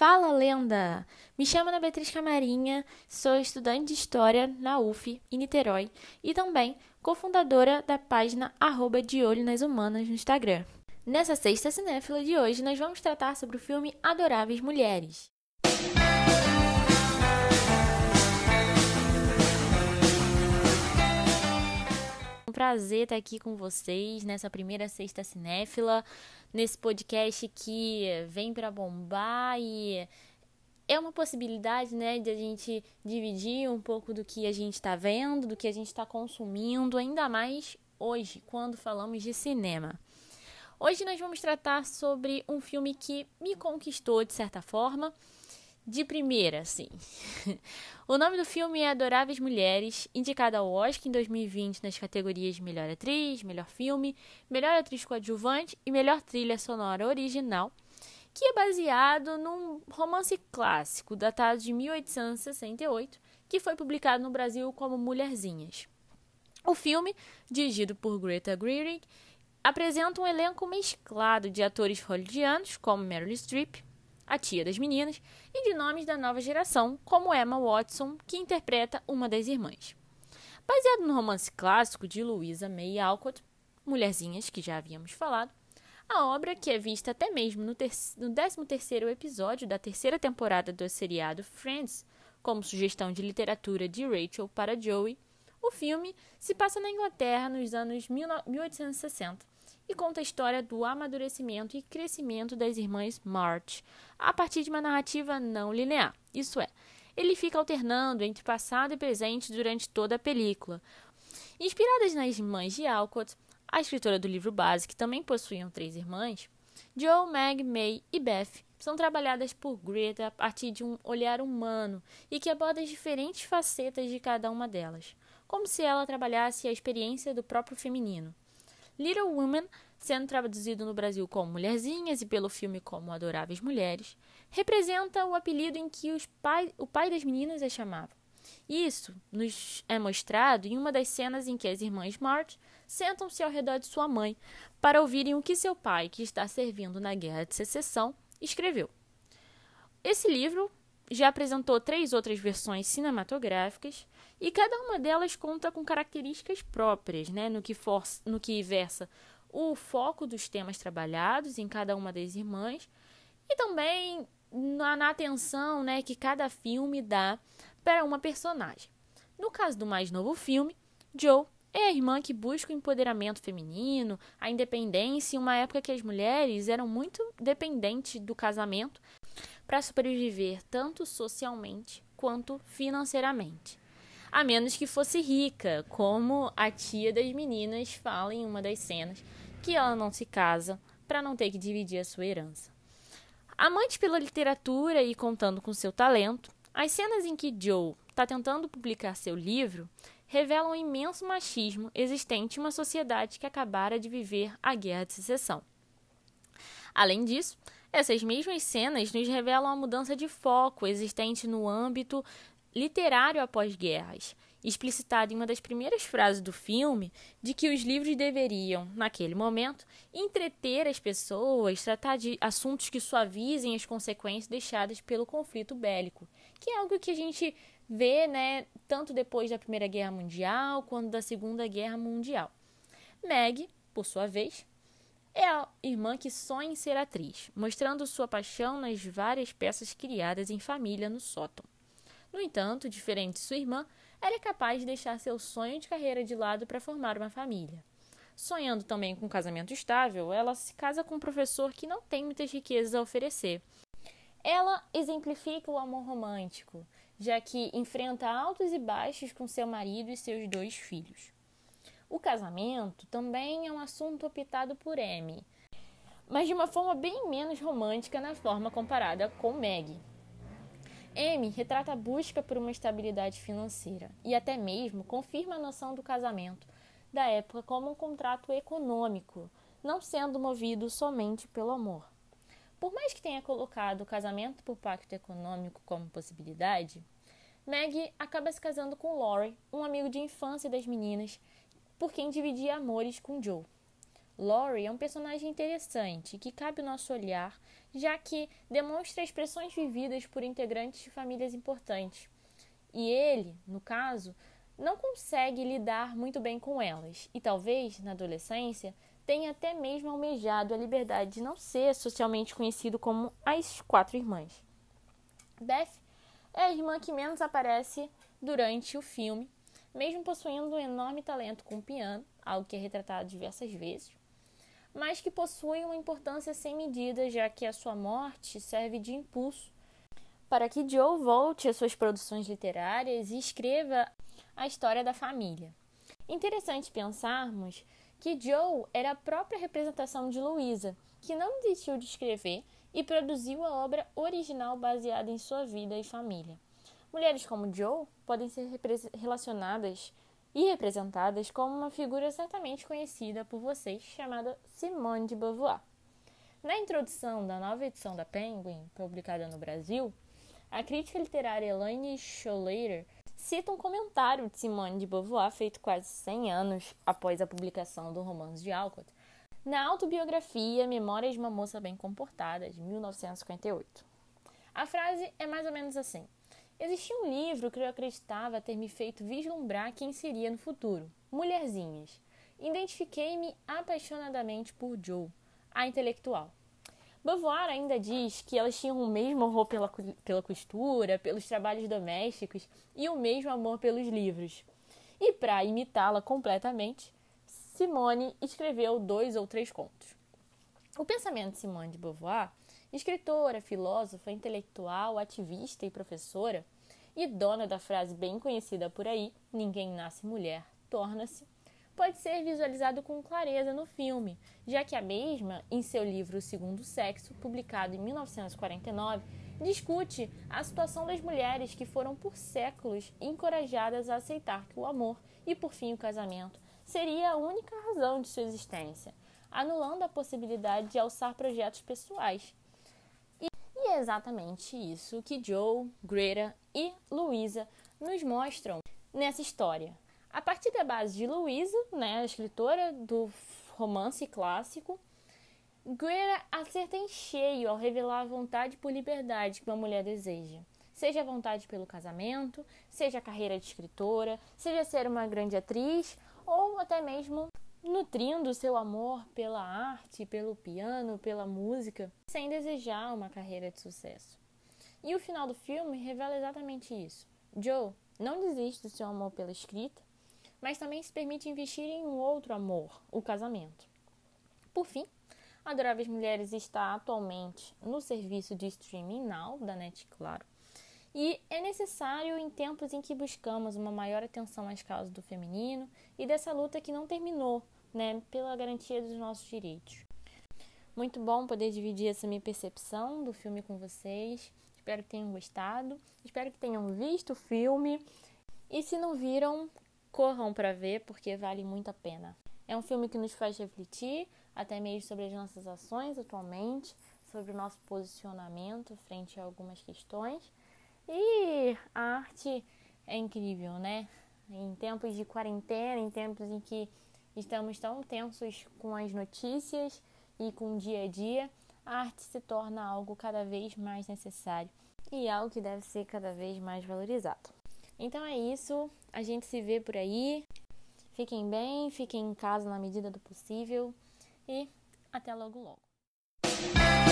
Fala, lenda! Me chamo Ana Beatriz Camarinha, sou estudante de História na UF, em Niterói, e também cofundadora da página arroba de olho nas humanas no Instagram. Nessa sexta cinéfila de hoje, nós vamos tratar sobre o filme Adoráveis Mulheres. Prazer estar aqui com vocês nessa primeira sexta cinéfila nesse podcast que vem para bombar e é uma possibilidade, né, de a gente dividir um pouco do que a gente está vendo, do que a gente está consumindo, ainda mais hoje, quando falamos de cinema. Hoje nós vamos tratar sobre um filme que me conquistou de certa forma de primeira, sim. o nome do filme é Adoráveis Mulheres, indicado ao Oscar em 2020 nas categorias Melhor Atriz, Melhor Filme, Melhor Atriz Coadjuvante e Melhor Trilha Sonora Original, que é baseado num romance clássico datado de 1868, que foi publicado no Brasil como Mulherzinhas. O filme, dirigido por Greta Gerwig, apresenta um elenco mesclado de atores hollywoodianos como Meryl Streep, a tia das meninas, e de nomes da nova geração, como Emma Watson, que interpreta uma das irmãs. Baseado no romance clássico de Louisa May Alcott, Mulherzinhas, que já havíamos falado, a obra, que é vista até mesmo no, no 13º episódio da terceira temporada do seriado Friends, como sugestão de literatura de Rachel para Joey, o filme se passa na Inglaterra nos anos 1860 e conta a história do amadurecimento e crescimento das irmãs March, a partir de uma narrativa não linear. Isso é, ele fica alternando entre passado e presente durante toda a película. Inspiradas nas irmãs de Alcott, a escritora do livro base, que também possuíam três irmãs, Joe, Meg, May e Beth são trabalhadas por Greta a partir de um olhar humano e que aborda as diferentes facetas de cada uma delas, como se ela trabalhasse a experiência do próprio feminino. Little Women, sendo traduzido no Brasil como Mulherzinhas e pelo filme como Adoráveis Mulheres, representa o apelido em que pai, o pai das meninas as chamava. Isso nos é mostrado em uma das cenas em que as irmãs March sentam-se ao redor de sua mãe para ouvirem o que seu pai, que está servindo na Guerra de Secessão, escreveu. Esse livro já apresentou três outras versões cinematográficas e cada uma delas conta com características próprias, né, no que, for, no que versa o foco dos temas trabalhados em cada uma das irmãs e também na, na atenção né, que cada filme dá para uma personagem. No caso do mais novo filme, Joe é a irmã que busca o empoderamento feminino, a independência em uma época que as mulheres eram muito dependentes do casamento para sobreviver tanto socialmente quanto financeiramente. A menos que fosse rica, como a tia das meninas fala em uma das cenas, que ela não se casa para não ter que dividir a sua herança. Amante pela literatura e contando com seu talento, as cenas em que Joe está tentando publicar seu livro revelam o imenso machismo existente em uma sociedade que acabara de viver a Guerra de Secessão. Além disso, essas mesmas cenas nos revelam a mudança de foco existente no âmbito literário após guerras, explicitado em uma das primeiras frases do filme de que os livros deveriam, naquele momento, entreter as pessoas, tratar de assuntos que suavizem as consequências deixadas pelo conflito bélico, que é algo que a gente vê, né, tanto depois da Primeira Guerra Mundial quanto da Segunda Guerra Mundial. Meg, por sua vez, é a irmã que sonha em ser atriz, mostrando sua paixão nas várias peças criadas em família no sótão. No entanto, diferente de sua irmã, ela é capaz de deixar seu sonho de carreira de lado para formar uma família. Sonhando também com um casamento estável, ela se casa com um professor que não tem muitas riquezas a oferecer. Ela exemplifica o amor romântico, já que enfrenta altos e baixos com seu marido e seus dois filhos. O casamento também é um assunto optado por Amy, mas de uma forma bem menos romântica na forma comparada com Meg. Amy retrata a busca por uma estabilidade financeira e até mesmo confirma a noção do casamento da época como um contrato econômico, não sendo movido somente pelo amor. Por mais que tenha colocado o casamento por pacto econômico como possibilidade, Meg acaba se casando com Laurie, um amigo de infância das meninas por quem dividia amores com Joe. Laurie é um personagem interessante que cabe ao nosso olhar, já que demonstra expressões vividas por integrantes de famílias importantes. E ele, no caso, não consegue lidar muito bem com elas, e talvez, na adolescência, tenha até mesmo almejado a liberdade de não ser socialmente conhecido como as quatro irmãs. Beth é a irmã que menos aparece durante o filme, mesmo possuindo um enorme talento com o piano, algo que é retratado diversas vezes, mas que possui uma importância sem medida, já que a sua morte serve de impulso para que Joe volte às suas produções literárias e escreva a história da família. Interessante pensarmos que Joe era a própria representação de Louisa, que não desistiu de escrever e produziu a obra original baseada em sua vida e família. Mulheres como Joe podem ser relacionadas e representadas como uma figura certamente conhecida por vocês, chamada Simone de Beauvoir. Na introdução da nova edição da Penguin, publicada no Brasil, a crítica literária Elaine Scholater cita um comentário de Simone de Beauvoir feito quase 100 anos após a publicação do romance de Alcott, na autobiografia Memórias de uma Moça Bem Comportada, de 1958. A frase é mais ou menos assim: Existia um livro que eu acreditava ter me feito vislumbrar quem seria no futuro: Mulherzinhas. Identifiquei-me apaixonadamente por Joe, a intelectual. Beauvoir ainda diz que elas tinham o mesmo horror pela, pela costura, pelos trabalhos domésticos e o mesmo amor pelos livros. E para imitá-la completamente, Simone escreveu dois ou três contos. O pensamento de Simone de Beauvoir, escritora, filósofa, intelectual, ativista e professora, e dona da frase bem conhecida por aí: ninguém nasce mulher, torna-se pode ser visualizado com clareza no filme, já que a mesma, em seu livro O Segundo Sexo, publicado em 1949, discute a situação das mulheres que foram por séculos encorajadas a aceitar que o amor e, por fim, o casamento seria a única razão de sua existência, anulando a possibilidade de alçar projetos pessoais. É exatamente isso que Joe, Greta e Louisa nos mostram nessa história. A partir da base de Louisa, né, a escritora do romance clássico, Greer acerta em cheio ao revelar a vontade por liberdade que uma mulher deseja. Seja a vontade pelo casamento, seja a carreira de escritora, seja ser uma grande atriz ou até mesmo nutrindo seu amor pela arte, pelo piano, pela música, sem desejar uma carreira de sucesso. E o final do filme revela exatamente isso. Joe não desiste do seu amor pela escrita, mas também se permite investir em um outro amor, o casamento. Por fim, Adoráveis Mulheres está atualmente no serviço de streaming now da Net Claro. E é necessário em tempos em que buscamos uma maior atenção às causas do feminino e dessa luta que não terminou, né, pela garantia dos nossos direitos. Muito bom poder dividir essa minha percepção do filme com vocês. Espero que tenham gostado, espero que tenham visto o filme. E se não viram, corram para ver porque vale muito a pena. É um filme que nos faz refletir até mesmo sobre as nossas ações atualmente, sobre o nosso posicionamento frente a algumas questões. E a arte é incrível, né? Em tempos de quarentena, em tempos em que estamos tão tensos com as notícias e com o dia a dia, a arte se torna algo cada vez mais necessário e algo que deve ser cada vez mais valorizado. Então é isso, a gente se vê por aí. Fiquem bem, fiquem em casa na medida do possível e até logo logo.